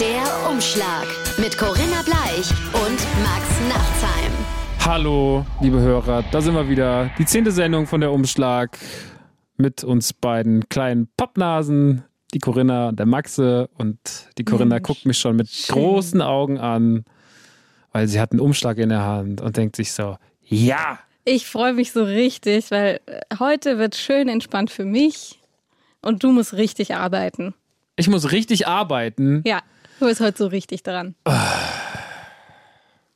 Der Umschlag mit Corinna Bleich und Max Nachtsheim. Hallo, liebe Hörer, da sind wir wieder. Die zehnte Sendung von der Umschlag mit uns beiden kleinen Pappnasen, die Corinna und der Maxe. Und die Corinna Mensch, guckt mich schon mit schön. großen Augen an, weil sie hat einen Umschlag in der Hand und denkt sich so, ja, Ich freue mich so richtig, weil äh, heute wird schön entspannt für mich und du musst richtig arbeiten. ich muss richtig arbeiten. Ja, du bist heute so richtig dran.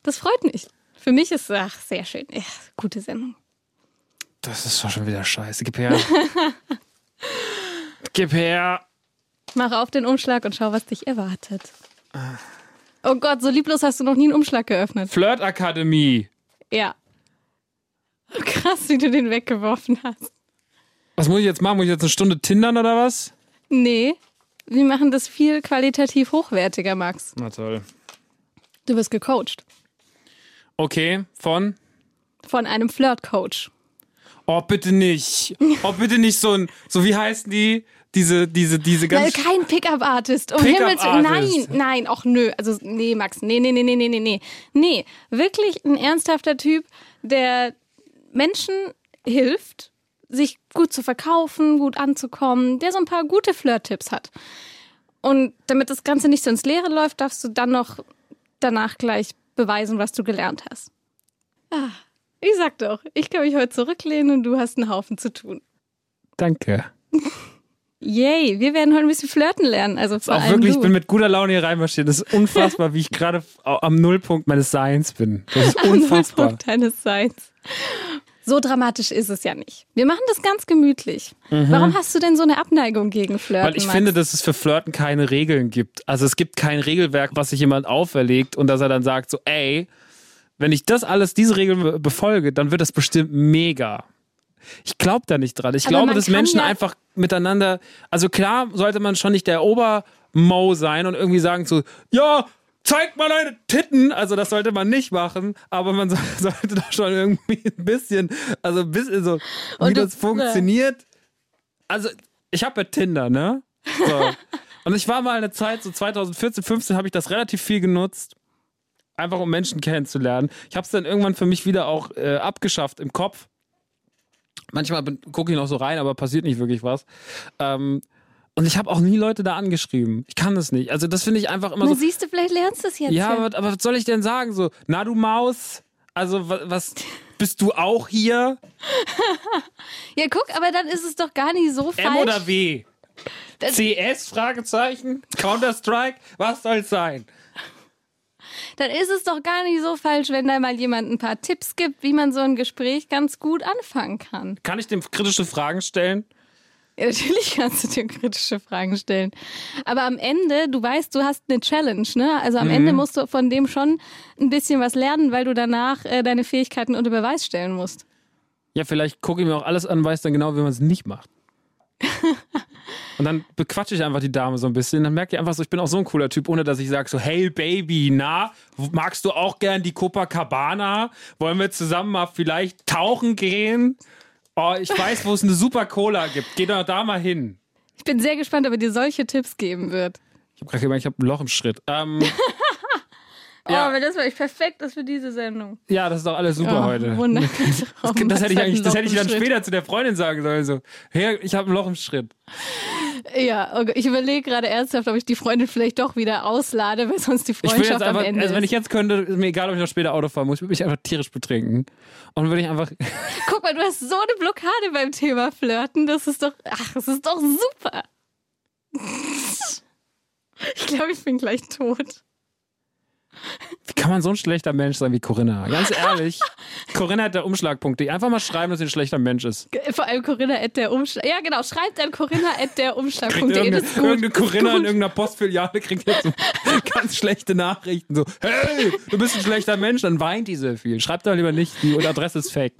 Das freut mich. Für mich ist ach, sehr schön. Ja, gute Sendung. Das ist doch schon wieder scheiße. Gib her. Gib her. Mach auf den Umschlag und schau, was dich erwartet. Oh Gott, so lieblos hast du noch nie einen Umschlag geöffnet. Flirtakademie. Ja. Oh, Krass, wie du den weggeworfen hast. Was muss ich jetzt machen? Muss ich jetzt eine Stunde tindern oder was? Nee, wir machen das viel qualitativ hochwertiger, Max. Na toll. Du wirst gecoacht. Okay, von? Von einem Flirt-Coach. Oh, bitte nicht. Oh, bitte nicht so ein, so wie heißen die? Diese, diese, diese Weil ganz. kein Pickup-Artist. Um Pickup Himmels Willen. Nein, nein, auch nö. Also, nee, Max. Nee, nee, nee, nee, nee, nee. Nee, wirklich ein ernsthafter Typ, der Menschen hilft, sich gut zu verkaufen, gut anzukommen, der so ein paar gute Flirt-Tipps hat. Und damit das Ganze nicht so ins Leere läuft, darfst du dann noch danach gleich beweisen, was du gelernt hast. Ah, ich sag doch, ich kann mich heute zurücklehnen und du hast einen Haufen zu tun. Danke. Yay, wir werden heute ein bisschen flirten lernen. Also vor Auch wirklich, du. ich bin mit guter Laune hier reinmarschiert. Das ist unfassbar, wie ich gerade am Nullpunkt meines Seins bin. Das ist unfassbar. Nullpunkt deines Seins. So dramatisch ist es ja nicht. Wir machen das ganz gemütlich. Warum hast du denn so eine Abneigung gegen Flirten? Mhm. Weil ich Max? finde, dass es für Flirten keine Regeln gibt. Also es gibt kein Regelwerk, was sich jemand auferlegt und dass er dann sagt so, ey, wenn ich das alles, diese Regeln befolge, dann wird das bestimmt mega. Ich glaube da nicht dran. Ich Aber glaube, dass Menschen ja- einfach miteinander, also klar sollte man schon nicht der Obermo sein und irgendwie sagen so, ja, zeig mal deine Titten. Also das sollte man nicht machen, aber man so- sollte doch schon irgendwie ein bisschen, also ein bisschen so, wie Und du- das funktioniert. Also ich habe ja Tinder, ne? So. Und ich war mal eine Zeit, so 2014, 15 habe ich das relativ viel genutzt. Einfach um Menschen kennenzulernen. Ich habe es dann irgendwann für mich wieder auch äh, abgeschafft im Kopf. Manchmal gucke ich noch so rein, aber passiert nicht wirklich was. Ähm, und ich habe auch nie Leute da angeschrieben. Ich kann das nicht. Also das finde ich einfach immer Na, so. siehst du, vielleicht lernst du es jetzt. Ja, aber, aber was soll ich denn sagen? So, na du Maus, also wa- was bist du auch hier? ja, guck, aber dann ist es doch gar nicht so M falsch. oder W? Das- CS? Fragezeichen? Counter-Strike? Was soll's sein? Dann ist es doch gar nicht so falsch, wenn da mal jemand ein paar Tipps gibt, wie man so ein Gespräch ganz gut anfangen kann. Kann ich dem kritische Fragen stellen? Ja, natürlich kannst du dir kritische Fragen stellen. Aber am Ende, du weißt, du hast eine Challenge, ne? Also am Mhm. Ende musst du von dem schon ein bisschen was lernen, weil du danach äh, deine Fähigkeiten unter Beweis stellen musst. Ja, vielleicht gucke ich mir auch alles an, weiß dann genau, wie man es nicht macht. Und dann bequatsche ich einfach die Dame so ein bisschen. Dann merke ich einfach so, ich bin auch so ein cooler Typ, ohne dass ich sage so, hey Baby, na, magst du auch gern die Copacabana? Wollen wir zusammen mal vielleicht tauchen gehen? Oh, ich weiß, wo es eine super Cola gibt. Geh doch da mal hin. Ich bin sehr gespannt, ob er dir solche Tipps geben wird. Ich habe gerade gemerkt, ich habe ein Loch im Schritt. Ähm, Oh, Ja. aber das war echt perfekt ist für diese Sendung. ja, das ist doch alles super Oh, heute. Wunderbar. Das, das hätte ich eigentlich, das hätte ich dann später zu der Freundin sagen sollen. So, hey, ich habe ein Loch im Schritt. Ja, okay. ich überlege gerade ernsthaft, ob ich die Freundin vielleicht doch wieder auslade, weil sonst die Freundschaft einfach, am Ende also wenn ich jetzt könnte, ist mir egal, ob ich noch später Auto fahren muss, ich würde mich einfach tierisch betrinken. Und dann würde ich einfach, Guck mal, du hast so eine Blockade beim Thema Flirten. Das ist doch, ach, das ist doch super. Ich glaube, ich bin gleich tot. Wie kann man so ein schlechter Mensch sein wie Corinna? Ganz ehrlich, Corinna hat der Umschlag.de. Einfach mal schreiben, dass sie ein schlechter Mensch ist. Vor allem Corinna at der Umschlag. Ja, genau. Schreibt an Corinna at der Umschlag.de. irgendeine, gut. irgendeine Corinna in irgendeiner Postfiliale kriegt jetzt so ganz schlechte Nachrichten. So, hey, du bist ein schlechter Mensch, dann weint die so viel. Schreibt doch lieber nicht, die Adresse ist fake.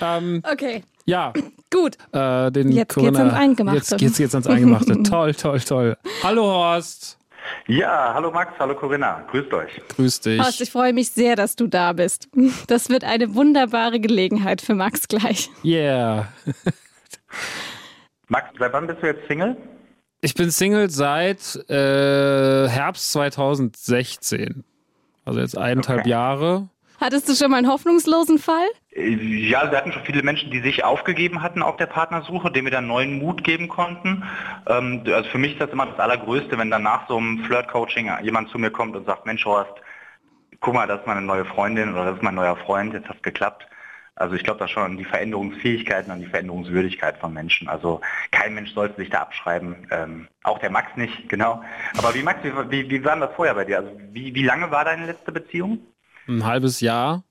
Ähm, Okay, ja, gut. äh, den Jetzt geht's Corinna, ans Eingemachte. Jetzt geht's ans Eingemachte. toll, toll, toll. Hallo Horst. Ja, hallo Max, hallo Corinna, grüßt euch. Grüß dich. Horst, ich freue mich sehr, dass du da bist. Das wird eine wunderbare Gelegenheit für Max gleich. Yeah. Max, seit wann bist du jetzt Single? Ich bin Single seit äh, Herbst 2016. Also jetzt eineinhalb Okay. Jahre. Hattest du schon mal einen hoffnungslosen Fall? Äh, Ja, wir hatten schon viele Menschen, die sich aufgegeben hatten auf der Partnersuche, denen wir dann neuen Mut geben konnten. Ähm, also für mich ist das immer das Allergrößte, wenn dann nach so einem Flirt-Coaching jemand zu mir kommt und sagt, Mensch Horst, guck mal, das ist meine neue Freundin oder das ist mein neuer Freund, jetzt hat es geklappt. Also ich glaube da schon an die Veränderungsfähigkeiten, an die Veränderungswürdigkeit von Menschen. Also kein Mensch sollte sich da abschreiben, ähm, auch der Max nicht, genau. Aber wie Max, wie, wie, war das vorher bei dir? Also wie, wie lange war deine letzte Beziehung? Ein halbes Jahr.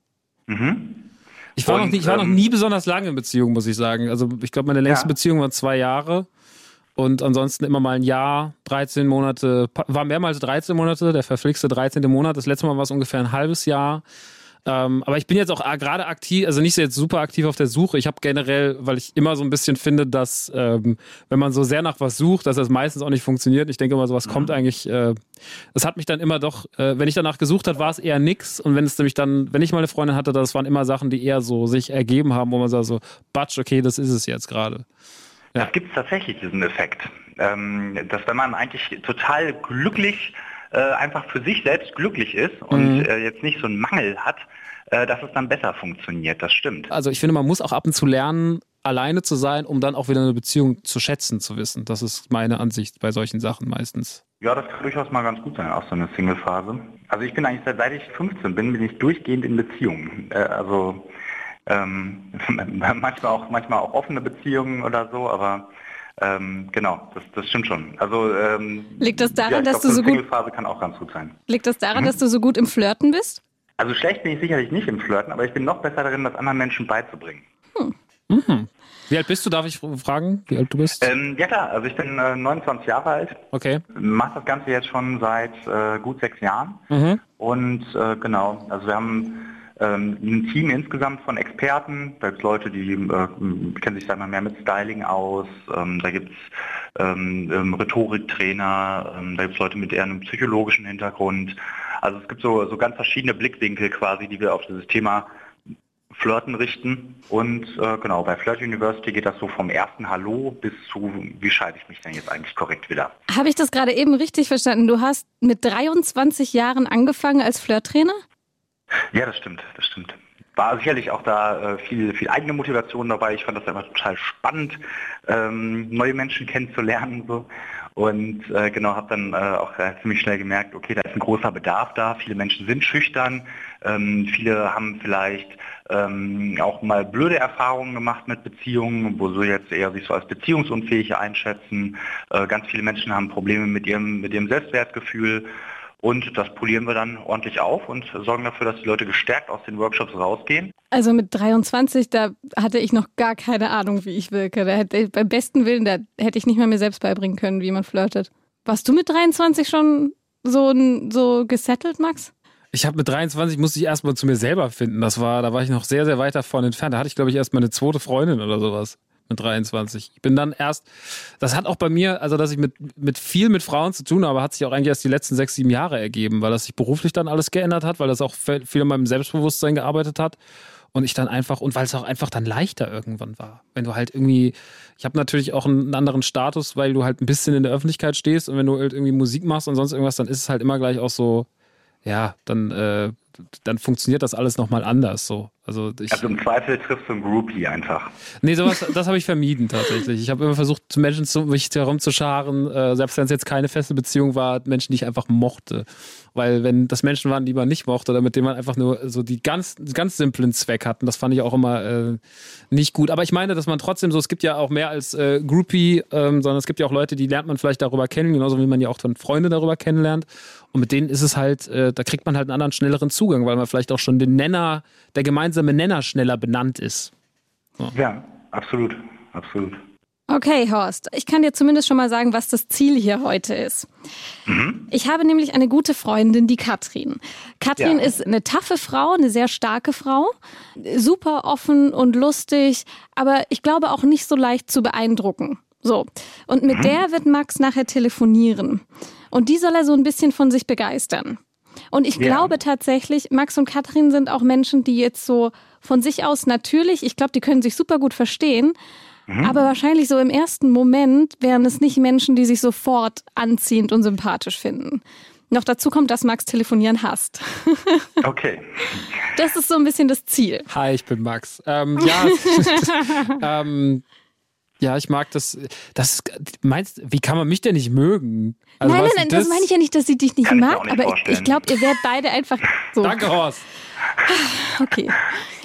Mhm. Ich war, noch Und, nie, ich war noch ähm, nie besonders lange in Beziehung, muss ich sagen. Also ich glaube, meine längste Ja. Beziehung war zwei Jahre. Und ansonsten immer mal ein Jahr, 13 Monate, war mehrmals 13 Monate, der verflixte 13. Monat. Das letzte Mal war es ungefähr ein halbes Jahr. Ähm, aber ich bin jetzt auch gerade aktiv, also nicht so jetzt super aktiv auf der Suche. Ich habe generell, weil ich immer so ein bisschen finde, dass ähm, wenn man so sehr nach was sucht, dass das meistens auch nicht funktioniert. Ich denke immer, sowas kommt eigentlich, äh, das hat mich dann immer doch, äh, wenn ich danach gesucht habe, war es eher nix. Und wenn es nämlich dann, wenn ich mal eine Freundin hatte, das waren immer Sachen, die eher so sich ergeben haben, wo man sagt so, batsch, okay, das ist es jetzt gerade. Ja. Das gibt es tatsächlich, diesen Effekt. Ähm, dass wenn man eigentlich total glücklich, äh, einfach für sich selbst glücklich ist und Mhm. äh, jetzt nicht so einen Mangel hat, äh, dass es dann besser funktioniert. Das stimmt. Also ich finde, man muss auch ab und zu lernen, alleine zu sein, um dann auch wieder eine Beziehung zu schätzen zu wissen. Das ist meine Ansicht bei solchen Sachen meistens. Ja, das kann durchaus mal ganz gut sein, auch so eine Single-Phase. Also ich bin eigentlich seit, seit ich 15 bin, bin ich durchgehend in Beziehungen. Äh, also ähm, manchmal auch manchmal auch offene Beziehungen oder so, aber ähm, genau, das, das stimmt schon. Also ähm, Liegt das daran, ja, dass glaub, du so gut- Single-Phase kann auch ganz gut sein. Liegt das daran, dass du so gut im Flirten bist? Also schlecht bin ich sicherlich nicht im Flirten, aber ich bin noch besser darin, das anderen Menschen beizubringen. Wie alt bist du, darf ich fragen, wie alt du bist? Ähm, ja klar, also ich bin äh, 29 Jahre alt, Okay. mache das Ganze jetzt schon seit äh, gut sechs Jahren. Mhm. Und äh, genau, also wir haben ähm, ein Team insgesamt von Experten. Da gibt es Leute, die äh, kennen sich sag mal mehr mit Styling aus. Ähm, da gibt es ähm, ähm, Rhetoriktrainer. Ähm, da gibt es Leute mit eher einem psychologischen Hintergrund. Also es gibt so, so ganz verschiedene Blickwinkel quasi, die wir auf dieses Thema Flirten richten. Und äh, genau, bei Flirt University geht das so vom ersten Hallo bis zu, wie scheide ich mich denn jetzt eigentlich korrekt wieder? Habe ich das gerade eben richtig verstanden? Du hast mit 23 Jahren angefangen als Flirttrainer? Ja, das stimmt, das stimmt. War sicherlich auch da äh, viel, viel eigene Motivation dabei. Ich fand das immer total spannend, ähm, neue Menschen kennenzulernen. So. Und äh, genau, habe dann äh, auch äh, ziemlich schnell gemerkt, okay, da ist ein großer Bedarf da. Viele Menschen sind schüchtern. Ähm, viele haben vielleicht ähm, auch mal blöde Erfahrungen gemacht mit Beziehungen, wo sie jetzt eher sich so als beziehungsunfähig einschätzen. Äh, ganz viele Menschen haben Probleme mit ihrem, mit ihrem Selbstwertgefühl. Und das polieren wir dann ordentlich auf und sorgen dafür, dass die Leute gestärkt aus den Workshops rausgehen. Also mit 23, da hatte ich noch gar keine Ahnung, wie ich wirke. Da hätte, beim besten Willen, da hätte ich nicht mal mir selbst beibringen können, wie man flirtet. Warst du mit 23 schon so, so gesettelt, Max? Ich habe mit 23 musste ich erstmal zu mir selber finden. Das war, da war ich noch sehr, sehr weit davon entfernt. Da hatte ich, glaube ich, erst meine zweite Freundin oder sowas mit 23. Ich bin dann erst, das hat auch bei mir, also dass ich mit, mit viel mit Frauen zu tun habe, hat sich auch eigentlich erst die letzten sechs, sieben Jahre ergeben, weil das sich beruflich dann alles geändert hat, weil das auch viel an meinem Selbstbewusstsein gearbeitet hat. Und ich dann einfach, und weil es auch einfach dann leichter irgendwann war. Wenn du halt irgendwie, ich habe natürlich auch einen anderen Status, weil du halt ein bisschen in der Öffentlichkeit stehst und wenn du halt irgendwie Musik machst und sonst irgendwas, dann ist es halt immer gleich auch so, ja, dann, äh, dann funktioniert das alles nochmal anders. So. Also ich, Also im Zweifel triffst du einen Groupie einfach. nee, sowas, das habe ich vermieden tatsächlich. Ich habe immer versucht, Menschen zu mich herumzuscharen, äh, selbst wenn es jetzt keine feste Beziehung war, Menschen, die ich einfach mochte. Weil wenn das Menschen waren, die man nicht mochte oder mit denen man einfach nur so die ganz, ganz simplen Zweck hatten, das fand ich auch immer äh, nicht gut. Aber ich meine, dass man trotzdem so, es gibt ja auch mehr als äh, Groupie, ähm, sondern es gibt ja auch Leute, die lernt man vielleicht darüber kennen, genauso wie man ja auch von Freunde darüber kennenlernt. Und mit denen ist es halt, äh, da kriegt man halt einen anderen, schnelleren Zugang, weil man vielleicht auch schon den Nenner, der gemeinsame Nenner schneller benannt ist. Ja, absolut, absolut. Okay, Horst, ich kann dir zumindest schon mal sagen, was das Ziel hier heute ist. Ich habe nämlich eine gute Freundin, die Katrin. Katrin Ja. ist eine taffe Frau, eine sehr starke Frau, super offen und lustig, aber ich glaube auch nicht so leicht zu beeindrucken. So. Und mit der wird Max nachher telefonieren. Und die soll er so ein bisschen von sich begeistern. Und ich Ja. glaube tatsächlich, Max und Katrin sind auch Menschen, die jetzt so von sich aus natürlich, ich glaube, die können sich super gut verstehen, Aber wahrscheinlich so im ersten Moment wären es nicht Menschen, die sich sofort anziehend und sympathisch finden. Noch dazu kommt, dass Max telefonieren hasst. Okay. Das ist so ein bisschen das Ziel. Hi, ich bin Max. Ähm, ja, ähm, ja, ich mag das. Das meinst, wie kann man mich denn nicht mögen? Also, nein, nein, nein, ist das meine ich ja nicht, dass sie dich nicht ich mag, nicht aber ich, vorstellen. ich glaube, ihr werdet beide einfach so. Danke, Horst. Okay.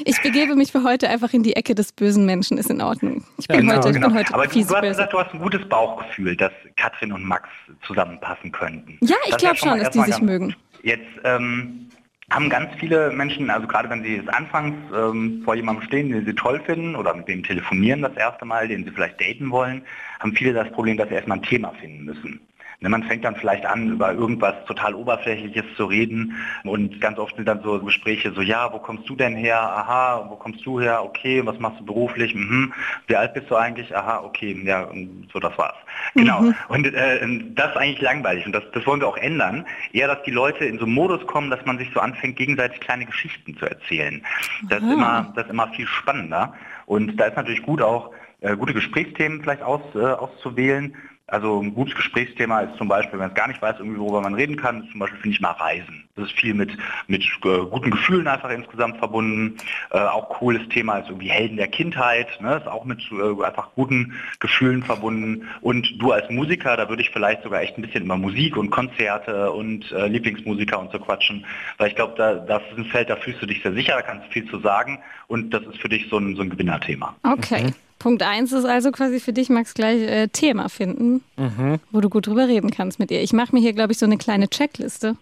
Ich begebe mich für heute einfach in die Ecke des bösen Menschen, ist in Ordnung. Ich bin genau, heute, ich Genau. bin heute Aber du, fies du hast böse. gesagt, du hast ein gutes Bauchgefühl, dass Katrin und Max zusammenpassen könnten. Ja, ich Das glaube schon dass die sich mögen. Jetzt ähm, haben ganz viele Menschen, also gerade wenn sie anfangs ähm, vor jemandem stehen, den sie toll finden oder mit dem telefonieren das erste Mal, den sie vielleicht daten wollen, haben viele das Problem, dass sie erstmal ein Thema finden müssen. Ne, Man fängt dann vielleicht an, über irgendwas total Oberflächliches zu reden und ganz oft sind dann so Gespräche so, ja, wo kommst du denn her? Aha, wo kommst du her? Okay, was machst du beruflich? Mhm. Wie alt bist du eigentlich? Aha, okay, ja, so, das war's. Genau. Und äh, das ist eigentlich langweilig und das, das wollen wir auch ändern. Eher, dass die Leute in so einen Modus kommen, dass man sich so anfängt, gegenseitig kleine Geschichten zu erzählen. Das ist immer, das ist immer viel spannender. Und da ist natürlich gut auch, äh, gute Gesprächsthemen vielleicht aus, äh, auszuwählen. Also ein gutes Gesprächsthema ist zum Beispiel, wenn man es gar nicht weiß, irgendwie worüber man reden kann, zum Beispiel finde ich mal Reisen. Das ist viel mit, mit äh, guten Gefühlen einfach insgesamt verbunden. Äh, auch cooles Thema ist irgendwie Helden der Kindheit, ne? ist auch mit äh, einfach guten Gefühlen verbunden. Und du als Musiker, da würde ich vielleicht sogar echt ein bisschen über Musik und Konzerte und äh, Lieblingsmusiker und so quatschen, weil ich glaube, da, das ist ein Feld, da fühlst du dich sehr sicher, da kannst du viel zu sagen und das ist für dich so ein, so ein Gewinnerthema. Okay. Punkt eins ist also quasi für dich, Max, gleich äh, Thema finden, wo du gut drüber reden kannst mit ihr. Ich mache mir hier, glaube ich, so eine kleine Checkliste.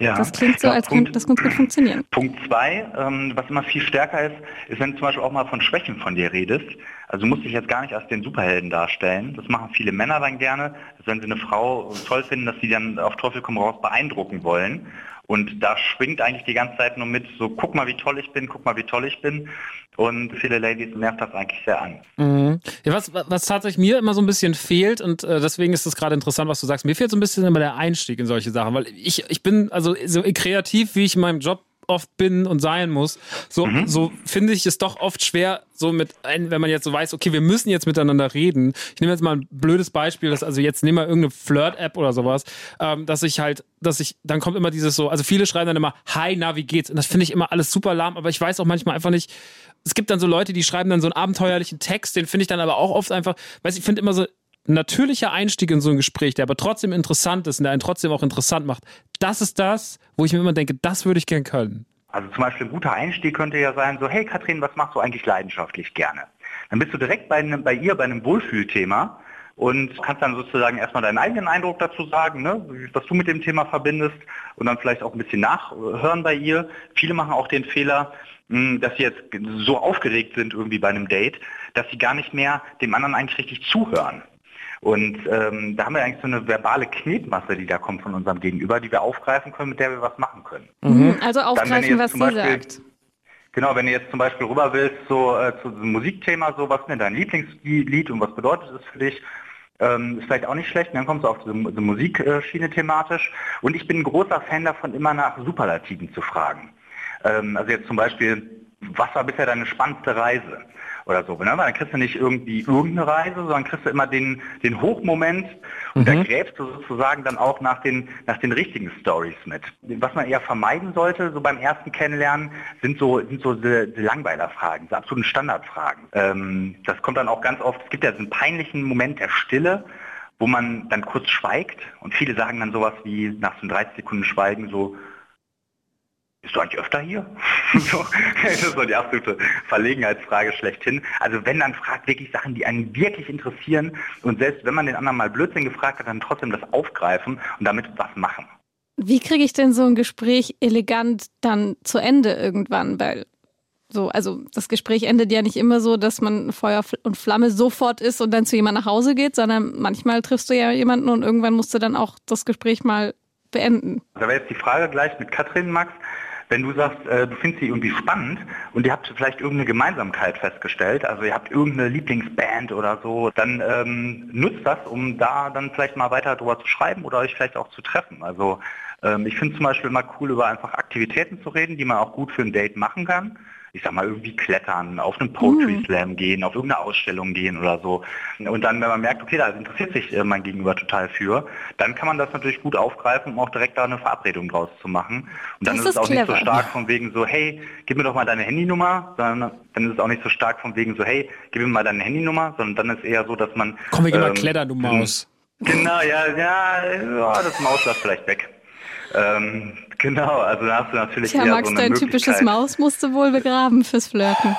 Ja. Das klingt so, Ja, als Punkt- könnte das ganz gut funktionieren. Punkt zwei, ähm, was immer viel stärker ist, ist, wenn du zum Beispiel auch mal von Schwächen von dir redest. Also du musst dich jetzt gar nicht als den Superhelden darstellen. Das machen viele Männer dann gerne, dass wenn sie eine Frau toll finden, dass sie dann auf Teufel komm raus beeindrucken wollen. Und da schwingt eigentlich die ganze Zeit nur mit, so guck mal, wie toll ich bin, guck mal, wie toll ich bin. Und viele Ladies nervt das eigentlich sehr an. Mhm. Ja, was, was tatsächlich mir immer so ein bisschen fehlt und äh, deswegen ist es gerade interessant, was du sagst. Mir fehlt so ein bisschen immer der Einstieg in solche Sachen, weil ich, ich bin also so kreativ, wie ich in meinem Job oft bin und sein muss, so, so finde ich es doch oft schwer, so mit ein, wenn man jetzt so weiß, okay, wir müssen jetzt miteinander reden. Ich nehme jetzt mal ein blödes Beispiel, dass also jetzt nehmen wir irgendeine Flirt-App oder sowas, ähm, dass ich halt, dass ich, dann kommt immer dieses so, also viele schreiben dann immer, hi, na, wie geht's? Und das finde ich immer alles super lahm, aber ich weiß auch manchmal einfach nicht, es gibt dann so Leute, die schreiben dann so einen abenteuerlichen Text, den finde ich dann aber auch oft einfach, weiß ich finde immer so natürlicher Einstieg in so ein Gespräch, der aber trotzdem interessant ist und der einen trotzdem auch interessant macht. Das ist das, wo ich mir immer denke, das würde ich gern können. Also zum Beispiel ein guter Einstieg könnte ja sein, so, hey Katrin, was machst du eigentlich leidenschaftlich gerne? Dann bist du direkt bei, einem, bei ihr bei einem Wohlfühlthema und kannst dann sozusagen erstmal deinen eigenen Eindruck dazu sagen, ne, was du mit dem Thema verbindest und dann vielleicht auch ein bisschen nachhören bei ihr. Viele machen auch den Fehler, mh, dass sie jetzt so aufgeregt sind irgendwie bei einem Date, dass sie gar nicht mehr dem anderen eigentlich richtig zuhören. Und ähm, da haben wir eigentlich so eine verbale Knetmasse, die da kommt von unserem Gegenüber, die wir aufgreifen können, mit der wir was machen können. Mhm. Also Dann, wenn aufgreifen, ihr was sie Beispiel- sagt. Genau, wenn du jetzt zum Beispiel rüber willst, so äh, zu diesem Musikthema, so was ist denn dein Lieblingslied und was bedeutet es für dich? Ähm, ist vielleicht auch nicht schlecht, und dann kommst du auf diese, diese Musikschiene thematisch. Und ich bin ein großer Fan davon, immer nach Superlativen zu fragen. Ähm, also jetzt zum Beispiel, was war bisher deine spannendste Reise? Oder so, ne? Weil dann kriegst du nicht irgendwie irgendeine Reise, sondern kriegst du immer den, den Hochmoment und da gräbst du sozusagen dann auch nach den, nach den richtigen Stories mit. Was man eher vermeiden sollte, so beim ersten Kennenlernen, sind so, sind so diese, diese Langweilerfragen, diese absoluten Standardfragen. Ähm, das kommt dann auch ganz oft, es gibt ja diesen peinlichen Moment der Stille, wo man dann kurz schweigt und viele sagen dann sowas wie nach so 30 Sekunden Schweigen so, bist du eigentlich öfter hier? so, das ist so die absolute Verlegenheitsfrage schlechthin. Also wenn, dann fragt wirklich Sachen, die einen wirklich interessieren und selbst wenn man den anderen mal Blödsinn gefragt hat, dann trotzdem das aufgreifen und damit was machen. Wie kriege ich denn so ein Gespräch elegant dann zu Ende irgendwann? Weil so, also das Gespräch endet ja nicht immer so, dass man Feuer und Flamme sofort ist und dann zu jemand nach Hause geht, sondern manchmal triffst du ja jemanden und irgendwann musst du dann auch das Gespräch mal beenden. Da wäre jetzt die Frage gleich mit Katrin, Max. Wenn du sagst, äh, du findest sie irgendwie spannend und ihr habt vielleicht irgendeine Gemeinsamkeit festgestellt, also ihr habt irgendeine Lieblingsband oder so, dann ähm, nutzt das, um da dann vielleicht mal weiter drüber zu schreiben oder euch vielleicht auch zu treffen. Also ähm, ich finde zum Beispiel immer cool, über einfach Aktivitäten zu reden, die man auch gut für ein Date machen kann. Ich sag mal, irgendwie klettern, auf einen Poetry Slam gehen, auf irgendeine Ausstellung gehen oder so. Und dann, wenn man merkt, okay, da interessiert sich äh, mein Gegenüber total für, dann kann man das natürlich gut aufgreifen, um auch direkt da eine Verabredung draus zu machen. Und dann Das ist es auch nicht so clever. stark von wegen so, hey, gib mir doch mal deine Handynummer, sondern dann ist es auch nicht so stark von wegen so, hey, gib mir mal deine Handynummer, sondern dann ist eher so, dass man... Komm, wir gehen mal ähm, klettern, du Maus. Genau, ja, ja, ja das Maus lass vielleicht weg. Ähm, genau, also da hast du natürlich Tja, eher Max, so eine dein typisches. Maus musst du wohl begraben fürs Flirten.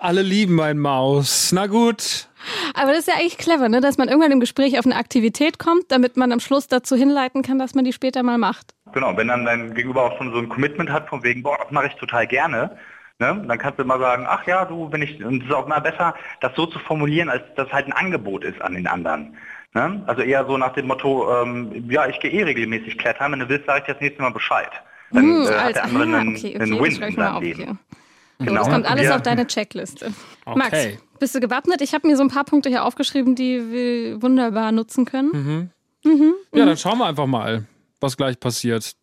Alle lieben mein Maus. Na gut. Aber das ist ja eigentlich clever, ne? dass man irgendwann im Gespräch auf eine Aktivität kommt, damit man am Schluss dazu hinleiten kann, dass man die später mal macht. Genau, wenn dann dein Gegenüber auch schon so ein Commitment hat, von wegen, boah, das mache ich total gerne, ne? dann kannst du immer sagen, ach ja, du, wenn ich, und es ist auch mal besser, das so zu formulieren, als dass halt ein Angebot ist an den anderen. Ne? Also eher so nach dem Motto, ähm, ja, ich gehe eh regelmäßig klettern, wenn du willst, sage ich dir das nächste Mal Bescheid. Dann Hm, äh, hat als- der andere ah, einen, okay, okay, einen das Win in seinem Leben. Genau. Das kommt alles Ja. auf deine Checkliste. Okay. Max, bist du gewappnet? Ich habe mir so ein paar Punkte hier aufgeschrieben, die wir wunderbar nutzen können. Ja, dann schauen wir einfach mal, was gleich passiert.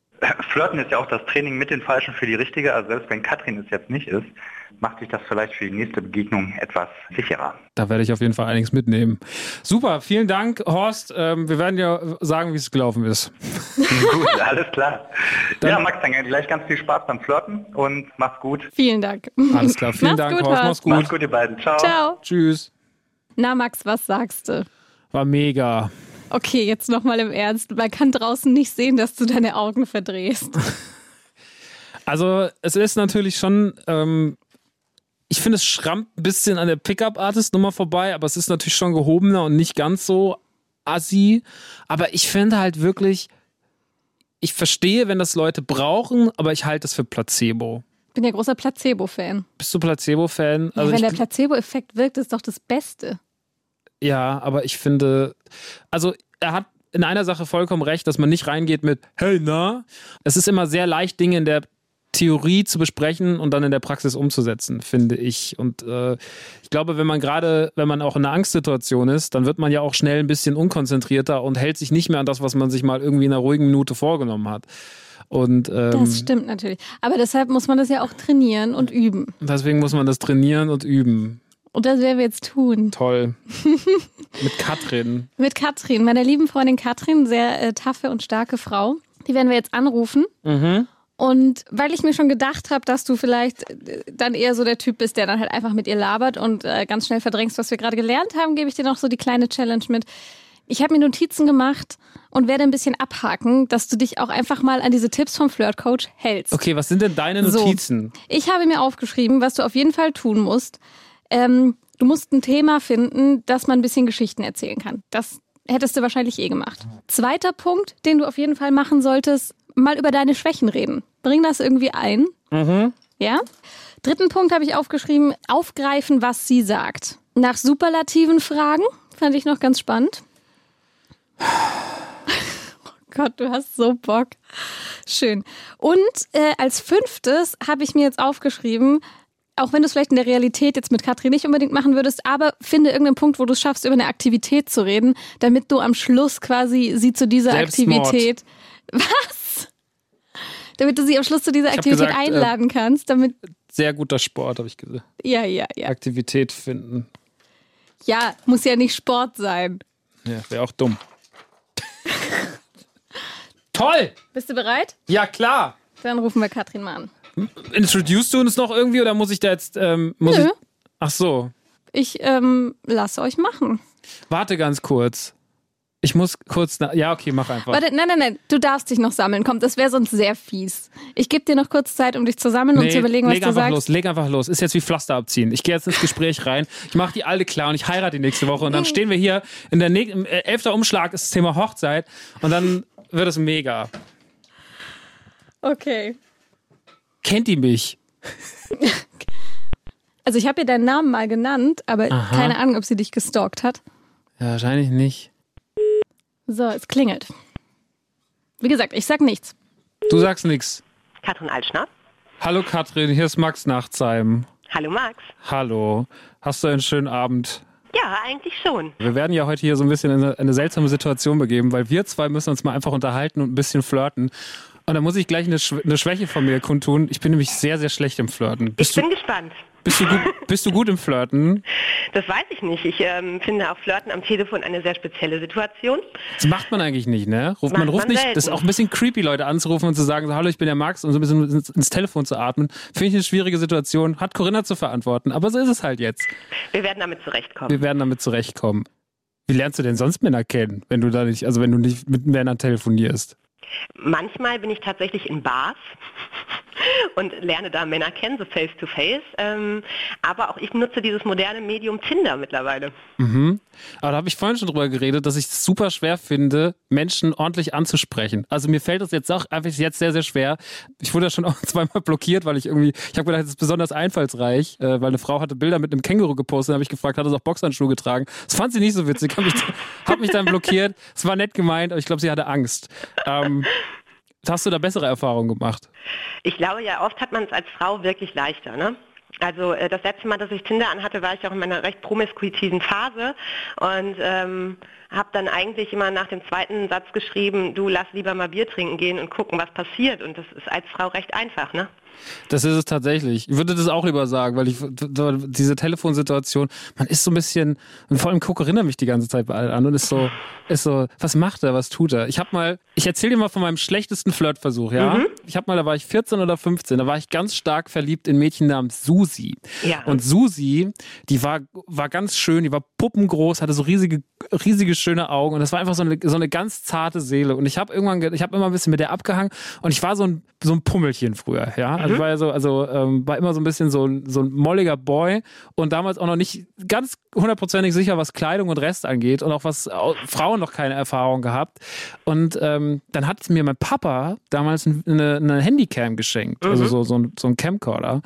Flirten ist ja auch das Training mit den Falschen für die Richtige. Also selbst wenn Katrin es jetzt nicht ist, macht sich das vielleicht für die nächste Begegnung etwas sicherer. Da werde ich auf jeden Fall einiges mitnehmen. Super, vielen Dank, Horst. Ähm, wir werden ja sagen, wie es gelaufen ist. gut, alles klar. ja, Max, dann gleich ganz viel Spaß beim Flirten und mach's gut. Vielen Dank. Alles klar, vielen Mach's Dank, gut, Horst. Mach's gut. Macht's gut, ihr beiden. Ciao. Ciao. Tschüss. Na, Max, was sagst du? War mega. Okay, jetzt nochmal im Ernst. Man kann draußen nicht sehen, dass du deine Augen verdrehst. Also, es ist natürlich schon, ähm, ich finde, es schrammt ein bisschen an der Pickup-Artist-Nummer vorbei, aber es ist natürlich schon gehobener und nicht ganz so assi. Aber ich finde halt wirklich, ich verstehe, wenn das Leute brauchen, aber ich halte es für Placebo. Ich bin ja großer Placebo-Fan. Bist du Placebo-Fan? Ja, Also wenn ich, der Placebo-Effekt wirkt, ist doch das Beste. ja, aber ich finde, also er hat in einer Sache vollkommen recht, dass man nicht reingeht mit, hey, na? Es ist immer sehr leicht, Dinge in der Theorie zu besprechen und dann in der Praxis umzusetzen, finde ich. Und äh, ich glaube, wenn man gerade, wenn man auch in einer Angstsituation ist, dann wird man ja auch schnell ein bisschen unkonzentrierter und hält sich nicht mehr an das, was man sich mal irgendwie in einer ruhigen Minute vorgenommen hat. Und ähm, Das stimmt natürlich. Aber deshalb muss man das ja auch trainieren und üben. deswegen muss man das trainieren und üben. Und das werden wir jetzt tun. Toll. Mit Katrin. Mit Katrin, meiner lieben Freundin Katrin, sehr äh, taffe und starke Frau. Die werden wir jetzt anrufen. Und weil ich mir schon gedacht habe, dass du vielleicht äh, dann eher so der Typ bist, der dann halt einfach mit ihr labert und äh, ganz schnell verdrängst, was wir gerade gelernt haben, gebe ich dir noch so die kleine Challenge mit. Ich habe mir Notizen gemacht und werde ein bisschen abhaken, dass du dich auch einfach mal an diese Tipps vom Flirt-Coach hältst. Okay, was sind denn deine So. Notizen? Ich habe mir aufgeschrieben, was du auf jeden Fall tun musst. Ähm, du musst ein Thema finden, dass man ein bisschen Geschichten erzählen kann. Das hättest du wahrscheinlich eh gemacht. Zweiter Punkt, den du auf jeden Fall machen solltest, mal über deine Schwächen reden. Bring das irgendwie ein. Ja? Dritten Punkt habe ich aufgeschrieben, aufgreifen, was sie sagt. Nach Superlativen fragen, fand ich noch ganz spannend. Oh Gott, du hast so Bock. Schön. Und äh, als fünftes habe ich mir jetzt aufgeschrieben, auch wenn du es vielleicht in der Realität jetzt mit Katrin nicht unbedingt machen würdest, aber finde irgendeinen Punkt, wo du es schaffst, über eine Aktivität zu reden, damit du am Schluss quasi sie zu dieser Selbstmord. Aktivität. Was? Damit du sie am Schluss zu dieser Aktivität gesagt, äh, einladen kannst, damit. Sehr guter Sport, habe ich gesagt. Ja, ja, ja. Aktivität finden. Ja, muss ja nicht Sport sein. Ja, wäre auch dumm. Toll! Bist du bereit? Ja, klar. Dann rufen wir Katrin mal an. Introducest du uns noch irgendwie oder muss ich da jetzt. Ähm, muss Nö. ich, ach so. Ich ähm, lasse euch machen. Warte ganz kurz. Ich muss kurz. Ja, okay, mach einfach. Warte, nein, nein, nein, du darfst dich noch sammeln. Komm, das wäre sonst sehr fies. Ich gebe dir noch kurz Zeit, um dich zu sammeln und Nee, zu überlegen, was leg du einfach sagst. los, leg einfach los. Ist jetzt wie Pflaster abziehen. Ich gehe jetzt ins Gespräch rein. Ich mache die alte klar und ich heirate die nächste Woche. Und dann stehen wir hier in der nächsten, im, äh, elfter Umschlag ist das Thema Hochzeit. Und dann wird es mega. Okay. Kennt die mich? Also ich habe ihr deinen Namen mal genannt, aber Aha. keine Ahnung, ob sie dich gestalkt hat. Ja, wahrscheinlich nicht. So, es klingelt. Wie gesagt, ich sag nichts. Du sagst nichts. Katrin Altschner. Hallo Katrin, hier ist Max Nachtsheim. Hallo Max. Hallo. Hast du einen schönen Abend? Ja, eigentlich schon. Wir werden ja heute hier so ein bisschen in eine, eine seltsame Situation begeben, weil wir zwei müssen uns mal einfach unterhalten und ein bisschen flirten. Und da muss ich gleich eine, Schw eine Schwäche von mir kundtun. Ich bin nämlich sehr, sehr schlecht im Flirten. Ich Bist, bin du, gespannt. bist, du, gut, bist du gut im Flirten? Das weiß ich nicht. Ich ähm, finde auch Flirten am Telefon eine sehr spezielle Situation. Das macht man eigentlich nicht, ne? Ruft, man ruft man nicht, das ist selten. auch ein bisschen creepy, Leute anzurufen und zu sagen, so, hallo, ich bin der Max und so ein bisschen ins, ins Telefon zu atmen. Finde ich eine schwierige Situation. Hat Corinna zu verantworten. Aber so ist es halt jetzt. Wir werden damit zurechtkommen. Wir werden damit zurechtkommen. Wie lernst du denn sonst Männer kennen, wenn du da nicht, also wenn du nicht mit Männern telefonierst? Manchmal bin ich tatsächlich in Bars und lerne da Männer kennen, so face to face. Ähm, aber auch ich nutze dieses moderne Medium Tinder mittlerweile. Aber da habe ich vorhin schon drüber geredet, dass ich es super schwer finde, Menschen ordentlich anzusprechen. Also mir fällt das jetzt auch einfach jetzt sehr, sehr schwer. Ich wurde ja schon auch zweimal blockiert, weil ich irgendwie, ich habe gedacht, das ist besonders einfallsreich, äh, weil eine Frau hatte Bilder mit einem Känguru gepostet, habe ich gefragt, hat es auch Boxhandschuhe getragen. Das fand sie nicht so witzig, habe mich, hab mich dann blockiert. Es war nett gemeint, aber ich glaube, sie hatte Angst. Ähm, hast du da bessere Erfahrungen gemacht? Ich glaube ja, oft hat man es als Frau wirklich leichter, ne? Also äh, das letzte Mal, dass ich Tinder anhatte, war ich auch in meiner recht promiskuitiven Phase und ähm, habe dann eigentlich immer nach dem zweiten Satz geschrieben, du lass lieber mal Bier trinken gehen und gucken, was passiert. Und das ist als Frau recht einfach, ne? Das ist es tatsächlich. Ich würde das auch lieber sagen, weil ich diese Telefonsituation, man ist so ein bisschen, und vor allem Coco erinnert mich die ganze Zeit bei allen an und ist so, ist so, was macht er, was tut er? Ich habe mal, ich erzähle dir mal von meinem schlechtesten Flirtversuch, ja? Ich habe mal, da war ich 14 oder 15, da war ich ganz stark verliebt in Mädchen namens Susi. Ja. Und Susi, die war, war ganz schön, die war puppengroß, hatte so riesige, riesige schöne Augen und das war einfach so eine, so eine ganz zarte Seele. Und ich habe irgendwann, ge- ich habe immer ein bisschen mit der abgehangen und ich war so ein, so ein Pummelchen früher, ja. Also ich war ja so, also ähm, war immer so ein bisschen so ein, so ein molliger Boy und damals auch noch nicht ganz hundertprozentig sicher, was Kleidung und Rest angeht und auch was au- Frauen noch keine Erfahrung gehabt. Und ähm, dann hat mir mein Papa damals ein- eine, eine Handycam geschenkt, also so, so, ein, so ein Camcorder. Und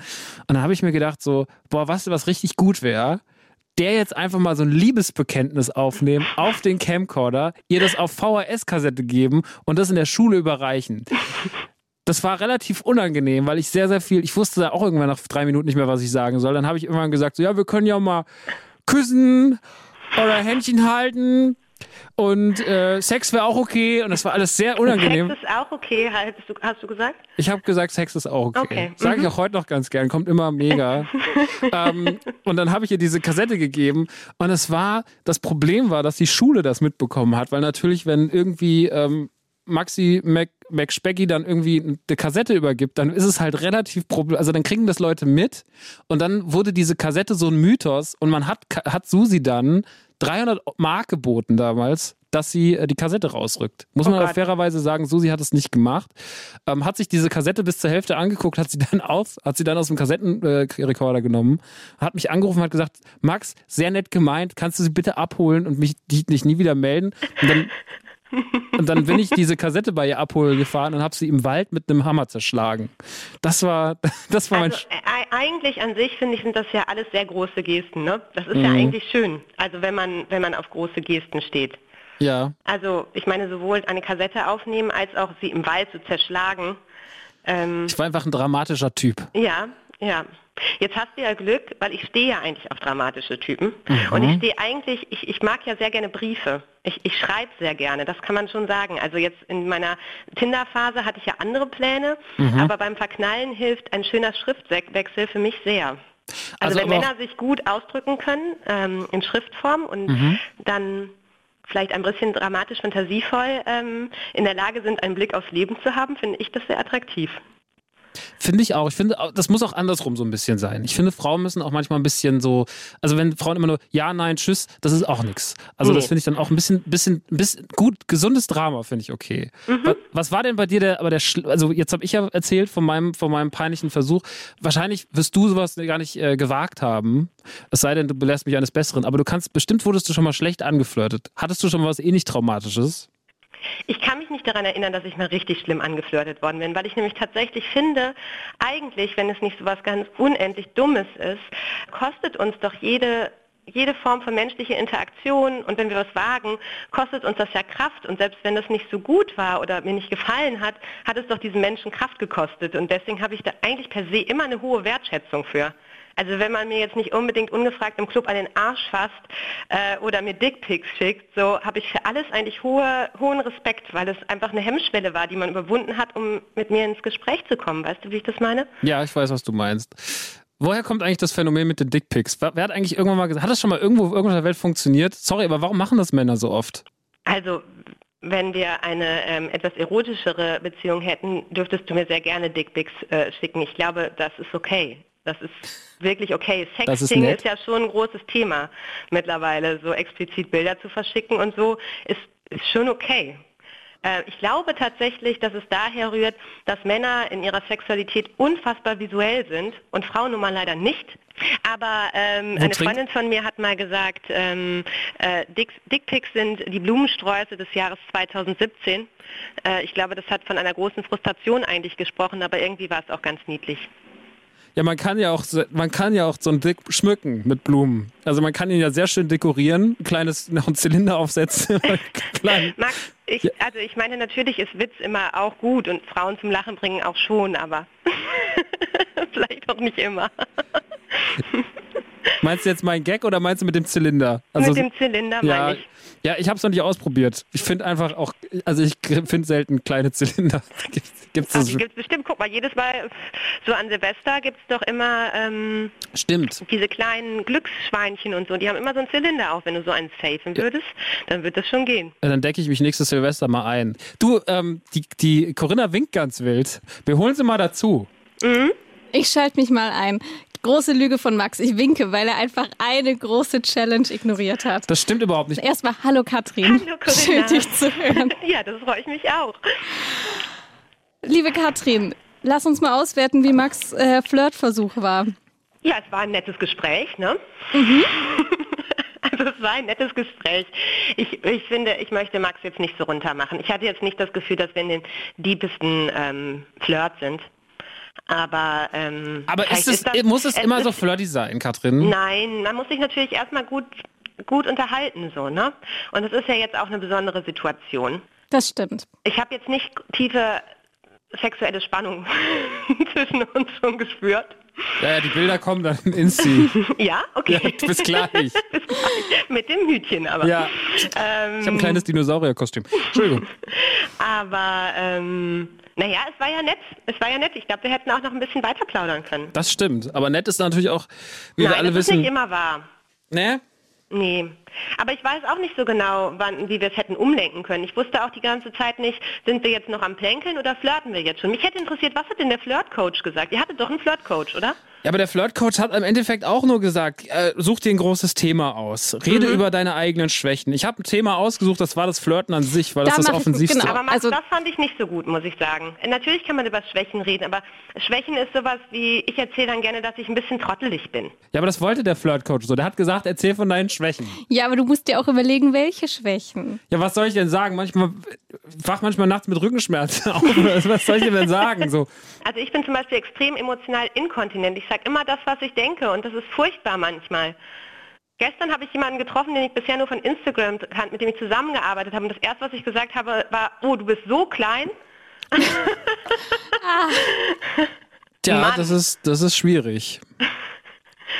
dann habe ich mir gedacht, so, boah, weißt du, was richtig gut wäre? der jetzt einfach mal so ein Liebesbekenntnis aufnehmen auf den Camcorder, ihr das auf VHS-Kassette geben und das in der Schule überreichen. Das war relativ unangenehm, weil ich sehr, sehr viel, ich wusste da auch irgendwann nach drei Minuten nicht mehr, was ich sagen soll. Dann habe ich irgendwann gesagt, so, ja, wir können ja mal küssen oder Händchen halten und äh, Sex wäre auch okay und das war alles sehr unangenehm. Sex ist auch okay, hast du, hast du gesagt? Ich habe gesagt, Sex ist auch okay. Okay, Sage ich auch heute noch ganz gern, kommt immer mega. ähm, und dann habe ich ihr diese Kassette gegeben und es war, das Problem war, dass die Schule das mitbekommen hat, weil natürlich, wenn irgendwie ähm, Maxi Mac, McSpecky dann irgendwie eine Kassette übergibt, dann ist es halt relativ problem, also dann kriegen das Leute mit und dann wurde diese Kassette so ein Mythos und man hat, hat Susi dann 300 Mark geboten damals, dass sie äh, die Kassette rausrückt. Muss Oh man fairerweise sagen, Susi hat es nicht gemacht. Ähm, hat sich diese Kassette bis zur Hälfte angeguckt, hat sie dann auf, hat sie dann aus dem Kassettenrekorder genommen, hat mich angerufen, hat gesagt, Max, sehr nett gemeint, kannst du sie bitte abholen und mich die, nicht nie wieder melden? Und dann, und dann bin ich diese Kassette bei ihr abholen gefahren und habe sie im Wald mit einem Hammer zerschlagen. Das war, das war mein. Also, äh, eigentlich an sich finde ich, sind das ja alles sehr große Gesten, ne? Das ist ja Mhm. eigentlich schön. Also wenn man, wenn man auf große Gesten steht. ja. Also ich meine, sowohl eine Kassette aufnehmen, als auch sie im Wald zu zerschlagen. Ähm, Ich war einfach ein dramatischer Typ. ja, ja. Jetzt hast du ja Glück, weil ich stehe ja eigentlich auf dramatische Typen. Und ich stehe eigentlich, ich, ich mag ja sehr gerne Briefe. Ich, ich schreibe sehr gerne, das kann man schon sagen. Also jetzt in meiner Tinder-Phase hatte ich ja andere Pläne, aber beim Verknallen hilft ein schöner Schriftwechsel für mich sehr. Also Also, wenn Männer sich gut ausdrücken können ähm, in Schriftform und Mhm. dann vielleicht ein bisschen dramatisch fantasievoll ähm, in der Lage sind, einen Blick aufs Leben zu haben, finde ich das sehr attraktiv. Finde ich auch. Ich finde, das muss auch andersrum so ein bisschen sein. Ich finde, Frauen müssen auch manchmal ein bisschen so, also wenn Frauen immer nur ja, nein, tschüss, das ist auch nichts. Also das Nee. finde ich dann auch ein bisschen, bisschen, ein bisschen gut, gesundes Drama finde ich okay. Was, was war denn bei dir der, aber der, also jetzt habe ich ja erzählt von meinem, von meinem peinlichen Versuch. Wahrscheinlich wirst du sowas gar nicht äh, gewagt haben. Es sei denn, du belehrst mich eines Besseren. Aber du kannst, bestimmt wurdest du schon mal schlecht angeflirtet. Hattest du schon mal was ähnlich Traumatisches? Ich kann mich nicht daran erinnern, dass ich mal richtig schlimm angeflirtet worden bin, weil ich nämlich tatsächlich finde, eigentlich, wenn es nicht so was ganz unendlich Dummes ist, kostet uns doch jede jede Form von menschlicher Interaktion und wenn wir was wagen, kostet uns das ja Kraft und selbst wenn das nicht so gut war oder mir nicht gefallen hat, hat es doch diesen Menschen Kraft gekostet und deswegen habe ich da eigentlich per se immer eine hohe Wertschätzung für. Also wenn man mir jetzt nicht unbedingt ungefragt im Club an den Arsch fasst äh, oder mir Dickpics schickt, so habe ich für alles eigentlich hohe, hohen Respekt, weil es einfach eine Hemmschwelle war, die man überwunden hat, um mit mir ins Gespräch zu kommen. Weißt du, wie ich das meine? Ja, ich weiß, was du meinst. Woher kommt eigentlich das Phänomen mit den Dickpics? Wer hat eigentlich irgendwann mal gesagt, hat das schon mal irgendwo auf irgendeiner Welt funktioniert? Sorry, aber warum machen das Männer so oft? Also wenn wir eine ähm, etwas erotischere Beziehung hätten, dürftest du mir sehr gerne Dickpics äh, schicken. Ich glaube, das ist okay. Das ist wirklich okay. Sexting ist, ist, ja schon ein großes Thema mittlerweile. So explizit Bilder zu verschicken und so ist, ist schon okay. Äh, ich glaube tatsächlich, dass es daher rührt, dass Männer in ihrer Sexualität unfassbar visuell sind und Frauen nun mal leider nicht. Aber ähm, eine Freundin von mir hat mal gesagt, ähm, äh, Dick, Dickpics sind die Blumensträuße des Jahres 2017. Äh, ich glaube, das hat von einer großen Frustration eigentlich gesprochen, aber irgendwie war es auch ganz niedlich. Ja, man kann ja auch, man kann ja auch so ein Dick schmücken mit Blumen. Also man kann ihn ja sehr schön dekorieren, ein kleines, noch einen Zylinder aufsetzen. Max, ich, ja. also ich meine, natürlich ist Witz immer auch gut und Frauen zum Lachen bringen auch schon, aber vielleicht auch nicht immer. Meinst du jetzt meinen Gag oder meinst du mit dem Zylinder? Also, mit dem Zylinder ja, meine ich. Ja, ich habe es noch nicht ausprobiert. Ich finde einfach auch, also ich finde selten kleine Zylinder. Gibt's das? Gibt's bestimmt. Guck mal, jedes Mal so an Silvester gibt es doch immer ähm, Stimmt. diese kleinen Glücksschweinchen und so. Die haben immer so einen Zylinder auch. Wenn du so einen safen würdest, dann wird das schon gehen. Ja, dann decke ich mich nächstes Silvester mal ein. Du, ähm, die, die Corinna winkt ganz wild. Wir holen sie mal dazu. Mhm. Ich schalte mich mal ein. Große Lüge von Max. Ich winke, weil er einfach eine große Challenge ignoriert hat. Das stimmt überhaupt nicht. Erstmal Hallo Katrin. Hallo Corinna. Schön, dich zu hören. Ja, das freue ich mich auch. Liebe Katrin, lass uns mal auswerten, wie Max äh, Flirtversuch war. Ja, es war ein nettes Gespräch, ne? Mhm. Also es war ein nettes Gespräch. Ich, ich finde, ich möchte Max jetzt nicht so runter machen. Ich hatte jetzt nicht das Gefühl, dass wir in den diebsten ähm, Flirt sind. Aber, ähm, Aber ist es, ist das, muss es, es immer ist, so flirty sein, Katrin? Nein, man muss sich natürlich erstmal gut, gut unterhalten, so, ne? Und es ist ja jetzt auch eine besondere Situation. Das stimmt. Ich habe jetzt nicht tiefe sexuelle Spannung zwischen uns schon gespürt. Ja, ja, die Bilder kommen dann ins Sie. ja, okay. Ja, bis gleich. bis gleich. Mit dem Hütchen aber. Ja. Ähm, ich habe ein kleines Dinosaurierkostüm. Entschuldigung. Aber ähm, naja, es war ja nett. Es war ja nett. Ich glaube, wir hätten auch noch ein bisschen weiter plaudern können. Das stimmt. Aber nett ist natürlich auch, wie Nein, wir alle das wissen. Ist nicht immer wahr. Ne? Nee. Aber ich weiß auch nicht so genau, wann, wie wir es hätten umlenken können. Ich wusste auch die ganze Zeit nicht, sind wir jetzt noch am Plänkeln oder flirten wir jetzt schon? Mich hätte interessiert, was hat denn der Flirtcoach gesagt? Ihr hattet doch einen Flirtcoach, oder? Ja, aber der Flirtcoach hat im Endeffekt auch nur gesagt, äh, such dir ein großes Thema aus. Rede mhm. über deine eigenen Schwächen. Ich habe ein Thema ausgesucht, das war das Flirten an sich, weil da das das Offensivste genau. Aber Max, also, das fand ich nicht so gut, muss ich sagen. Natürlich kann man über Schwächen reden, aber Schwächen ist sowas wie, ich erzähle dann gerne, dass ich ein bisschen trottelig bin. Ja, aber das wollte der Flirtcoach so. Der hat gesagt, erzähl von deinen Schwächen. Ja, aber du musst dir auch überlegen, welche Schwächen. Ja, was soll ich denn sagen? Manchmal wach manchmal nachts mit Rückenschmerzen auf. was soll ich denn sagen? So. Also ich bin zum Beispiel extrem emotional inkontinent. Ich sage immer das, was ich denke und das ist furchtbar manchmal. Gestern habe ich jemanden getroffen, den ich bisher nur von Instagram kannte, mit dem ich zusammengearbeitet habe. Und das erste, was ich gesagt habe, war, oh, du bist so klein. ah. Tja, das ist, das ist schwierig.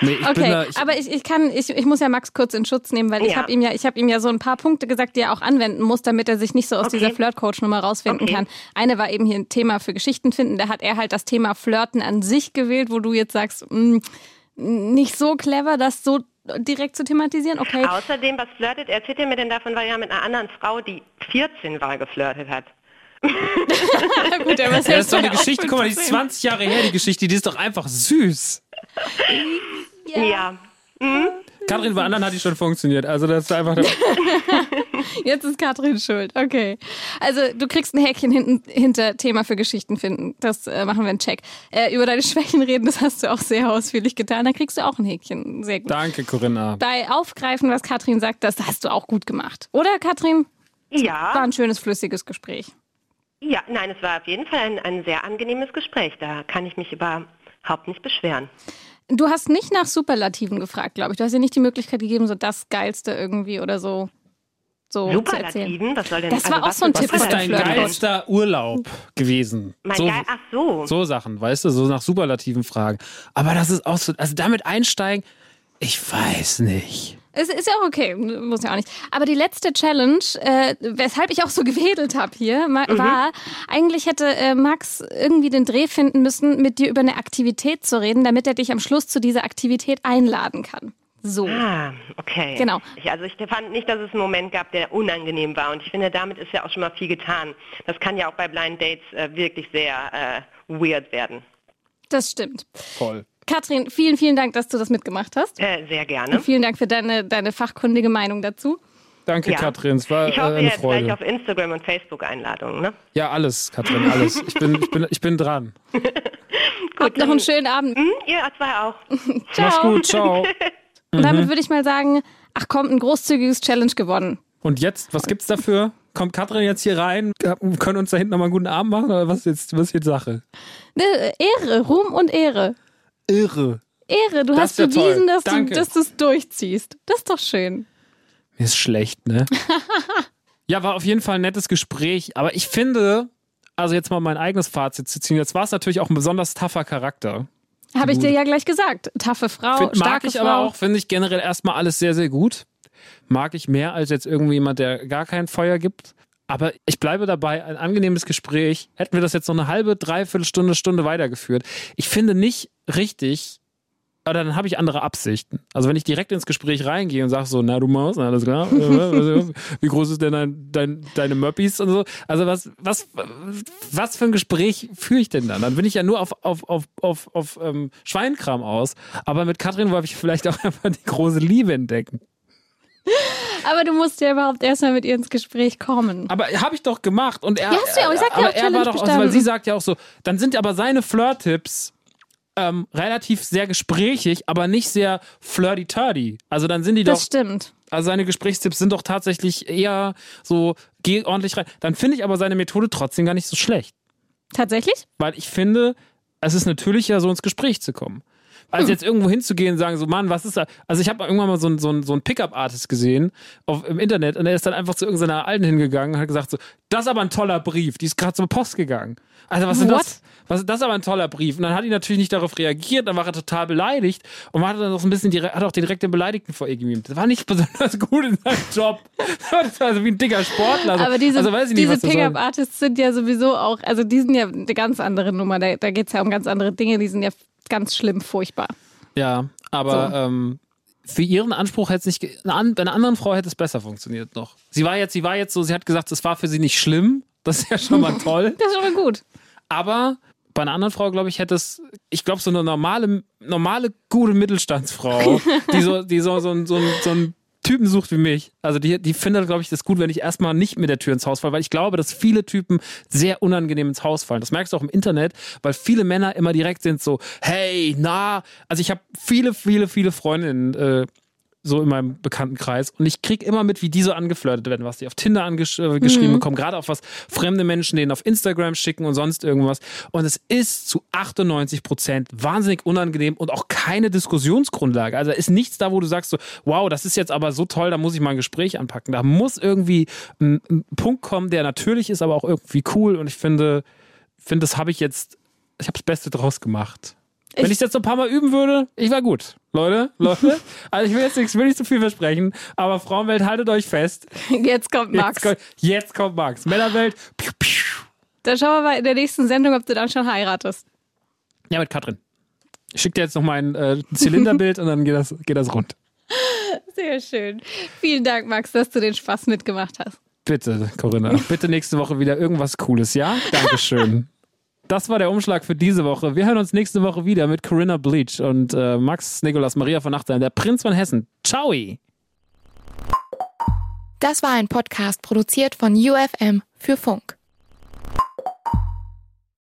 Nee, okay, da, ich aber ich, ich kann, ich, ich muss ja Max kurz in Schutz nehmen, weil ja. ich habe ihm ja, ich habe ihm ja so ein paar Punkte gesagt, die er auch anwenden muss, damit er sich nicht so aus okay. dieser Flirt-Coach-Nummer rausfinden okay. kann. Eine war eben hier ein Thema für Geschichten finden. Da hat er halt das Thema Flirten an sich gewählt, wo du jetzt sagst, mh, mm, nicht so clever, das so direkt zu thematisieren. Okay. Außerdem, was flirtet, erzählt er mir denn davon, weil er mit einer anderen Frau, die 14 war, geflirtet hat? Gut, aber ja, das ist doch eine Geschichte, guck mal, die ist 20 Jahre her, die Geschichte, die ist doch einfach süß. Ja. ja. Mhm. Katrin, bei anderen hat die schon funktioniert. Also das ist einfach. Jetzt ist Katrin schuld. Okay. Also du kriegst ein Häkchen hinten, hinter Thema für Geschichten finden. Das äh, machen wir einen Check. Äh, über deine Schwächen reden, das hast du auch sehr ausführlich getan. Da kriegst du auch ein Häkchen. Sehr gut. Danke, Corinna. Bei Aufgreifen, was Katrin sagt, das hast du auch gut gemacht. Oder, Katrin? Ja. War ein schönes, flüssiges Gespräch. Ja, nein, es war auf jeden Fall ein, ein sehr angenehmes Gespräch. Da kann ich mich überhaupt nicht beschweren. Du hast nicht nach Superlativen gefragt, glaube ich. Du hast ja nicht die Möglichkeit gegeben, so das Geilste irgendwie oder so. so zu erzählen. Superlativen, was soll denn Das war also auch was so ein Tipp Was ist von dein geilster Urlaub gewesen? Mein So, geil, ach so. so Sachen, weißt du, so nach Superlativen fragen. Aber das ist auch so, also damit einsteigen, ich weiß nicht. Es ist ja auch okay, muss ja auch nicht. Aber die letzte Challenge, äh, weshalb ich auch so gewedelt habe hier, ma- war, eigentlich hätte äh, Max irgendwie den Dreh finden müssen, mit dir über eine Aktivität zu reden, damit er dich am Schluss zu dieser Aktivität einladen kann. So. Ah, okay. Genau. Ich, also ich fand nicht, dass es einen Moment gab, der unangenehm war. Und ich finde, damit ist ja auch schon mal viel getan. Das kann ja auch bei Blind Dates äh, wirklich sehr äh, weird werden. Das stimmt. Voll. Katrin, vielen, vielen Dank, dass du das mitgemacht hast. Äh, sehr gerne. Vielen Dank für deine, deine fachkundige Meinung dazu. Danke, Ja. Katrin. Es war Ich äh, hoffe eine jetzt gleich Freude. auf Instagram und Facebook Einladungen. Ne? Ja, alles, Katrin, alles. Ich bin, ich bin, ich bin dran. Habt noch einen schönen Abend. Hm, ihr zwei auch. Ciao. Mach's gut, ciao. Und damit würde ich mal sagen, ach komm, ein großzügiges Challenge gewonnen. Und jetzt, was gibt's dafür? Kommt Katrin jetzt hier rein? Können uns da hinten nochmal einen guten Abend machen? Oder was ist jetzt, was ist jetzt Sache? Ne, Ehre, Ruhm und Ehre. Irre. Ehre, du Das hast bewiesen, toll. dass du Danke. dass du es durchziehst. Das ist doch schön. Mir ist schlecht, ne? ja, war auf jeden Fall ein nettes Gespräch. Aber ich finde, also jetzt mal mein eigenes Fazit zu ziehen, jetzt war es natürlich auch ein besonders tougher Charakter. Habe ich dir ja gleich gesagt. Taffe Frau, Find, mag starke ich Frau. aber auch, finde ich generell erstmal alles sehr, sehr gut. Mag ich mehr als jetzt irgendwie jemand, der gar kein Feuer gibt. Aber ich bleibe dabei, ein angenehmes Gespräch. Hätten wir das jetzt noch eine halbe, dreiviertel Stunde, Stunde weitergeführt. Ich finde nicht richtig, oder dann habe ich andere Absichten. Also wenn ich direkt ins Gespräch reingehe und sage so, na du Maus, alles klar, Äh, wie groß ist denn dein, dein, deine Möppis und so. Also was, was, was für ein Gespräch führe ich denn dann? Dann bin ich ja nur auf, auf, auf, auf, auf ähm, Schweinkram aus. Aber mit Katrin wollte ich vielleicht auch einfach die große Liebe entdecken. Aber du musst ja überhaupt erstmal mit ihr ins Gespräch kommen. Aber habe ich doch gemacht und er. Ja, hast du ja auch. Ich sag ja auch, er war doch, also, weil sie sagt ja auch so, dann sind aber seine Flirt-Tipps ähm, relativ sehr gesprächig, aber nicht sehr flirty-turdy. Also dann sind die Das doch, stimmt. also seine Gesprächstipps sind doch tatsächlich eher so, geh ordentlich rein. Dann finde ich aber seine Methode trotzdem gar nicht so schlecht. Tatsächlich? Weil ich finde, es ist natürlicher, so ins Gespräch zu kommen. Hm. Als jetzt irgendwo hinzugehen und sagen, so, Mann, was ist da? Also ich habe irgendwann mal so einen so so einen Pickup-Artist gesehen auf, im Internet und er ist dann einfach zu irgendeiner Alten hingegangen und hat gesagt so, das ist aber ein toller Brief, die ist gerade zur Post gegangen. Also was ist das? Was das ist aber ein toller Brief? Und dann hat die natürlich nicht darauf reagiert, dann war er total beleidigt und man hat dann auch so ein bisschen, direkt, hat auch direkt den Beleidigten vor ihr gemiemt. Das war nicht besonders gut in seinem Job. Das war so wie ein dicker Sportler. Also, Aber diese, also nicht, diese. Pickup-Artists sind ja sowieso auch, also die sind ja eine ganz andere Nummer. Da, da geht es ja um ganz andere Dinge, die sind ja ganz schlimm, furchtbar. Ja, aber So. ähm, für ihren Anspruch hätte es nicht, eine bei einer anderen Frau hätte es besser funktioniert noch. Sie war jetzt, sie war jetzt so, sie hat gesagt, es war für sie nicht schlimm. Das ist ja schon mal toll. Das ist schon mal gut. Aber bei einer anderen Frau, glaube ich, hätte es, ich glaube, so eine normale, normale, gute Mittelstandsfrau, die so, die so, so, so, so, so einen Typen sucht wie mich. Also die, die findet, glaube ich, das gut, wenn ich erstmal nicht mit der Tür ins Haus falle, weil ich glaube, dass viele Typen sehr unangenehm ins Haus fallen. Das merkst du auch im Internet, weil viele Männer immer direkt sind so, hey, na, also ich habe viele, viele, viele Freundinnen, äh, so in meinem Bekanntenkreis. Und ich krieg immer mit, wie die so angeflirtet werden, was die auf Tinder angesch äh, geschrieben bekommen, gerade auf was fremde Menschen denen auf Instagram schicken und sonst irgendwas. Und es ist zu 98 Prozent wahnsinnig unangenehm und auch keine Diskussionsgrundlage. Also da ist nichts da, wo du sagst so, wow, das ist jetzt aber so toll, da muss ich mal ein Gespräch anpacken. Da muss irgendwie ein, ein Punkt kommen, der natürlich ist, aber auch irgendwie cool. Und ich finde, finde, das habe ich jetzt, ich habe das Beste draus gemacht. Wenn ich jetzt so ein paar Mal üben würde, ich war gut. Leute, Leute, also ich will jetzt nichts, will nicht zu viel versprechen, aber Frauenwelt, haltet euch fest. Jetzt kommt Max. Jetzt kommt, jetzt kommt Max. Männerwelt, piu, piu. Dann schauen wir mal in der nächsten Sendung, ob du dann schon heiratest. ja, mit Katrin. Ich schicke dir jetzt noch mein äh, Zylinderbild und dann geht das, geht das rund. Sehr schön. Vielen Dank, Max, dass du den Spaß mitgemacht hast. Bitte, Corinna, bitte nächste Woche wieder irgendwas Cooles, ja? Dankeschön. Das war der Umschlag für diese Woche. Wir hören uns nächste Woche wieder mit Corinna Bleach und äh, Max Nikolas Maria von Nachtein, der Prinz von Hessen. Ciao! Das war ein Podcast produziert von UFM für Funk.